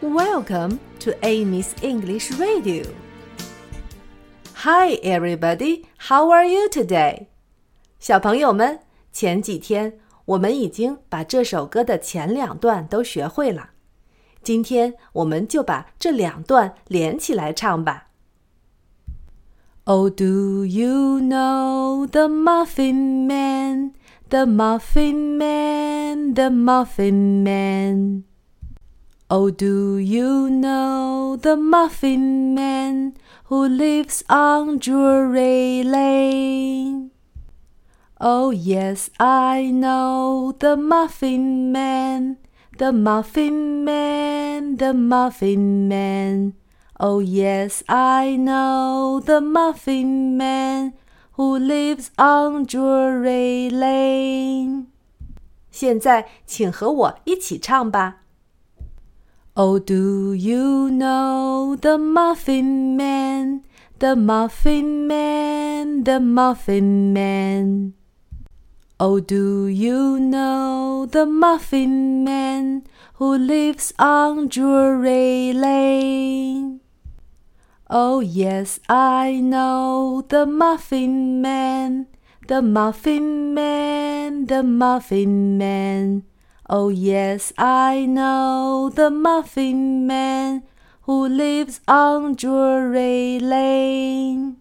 Welcome to Amy's English Radio. Hi, everybody. How are you today? 小朋友们，前几天我们已经把这首歌的前两段都学会了，今天我们就把这两段连起来唱吧。Oh, do you know the Muffin Man? The Muffin Man, the Muffin Man. Oh, do you know the Muffin Man who lives on Drury Lane? Oh, yes, I know the Muffin Man, the Muffin Man, the Muffin Man. Oh, yes, I know the Muffin Man who lives on Drury Lane. 现在，请和我一起唱吧。 Oh, do you know the Muffin Man, the Muffin Man, the Muffin Man? Oh, do you know the Muffin Man who lives on Drury Lane? Oh, yes, I know the Muffin Man, the Muffin Man, the Muffin Man. Oh, yes, I know the Muffin Man who lives on Drury Lane.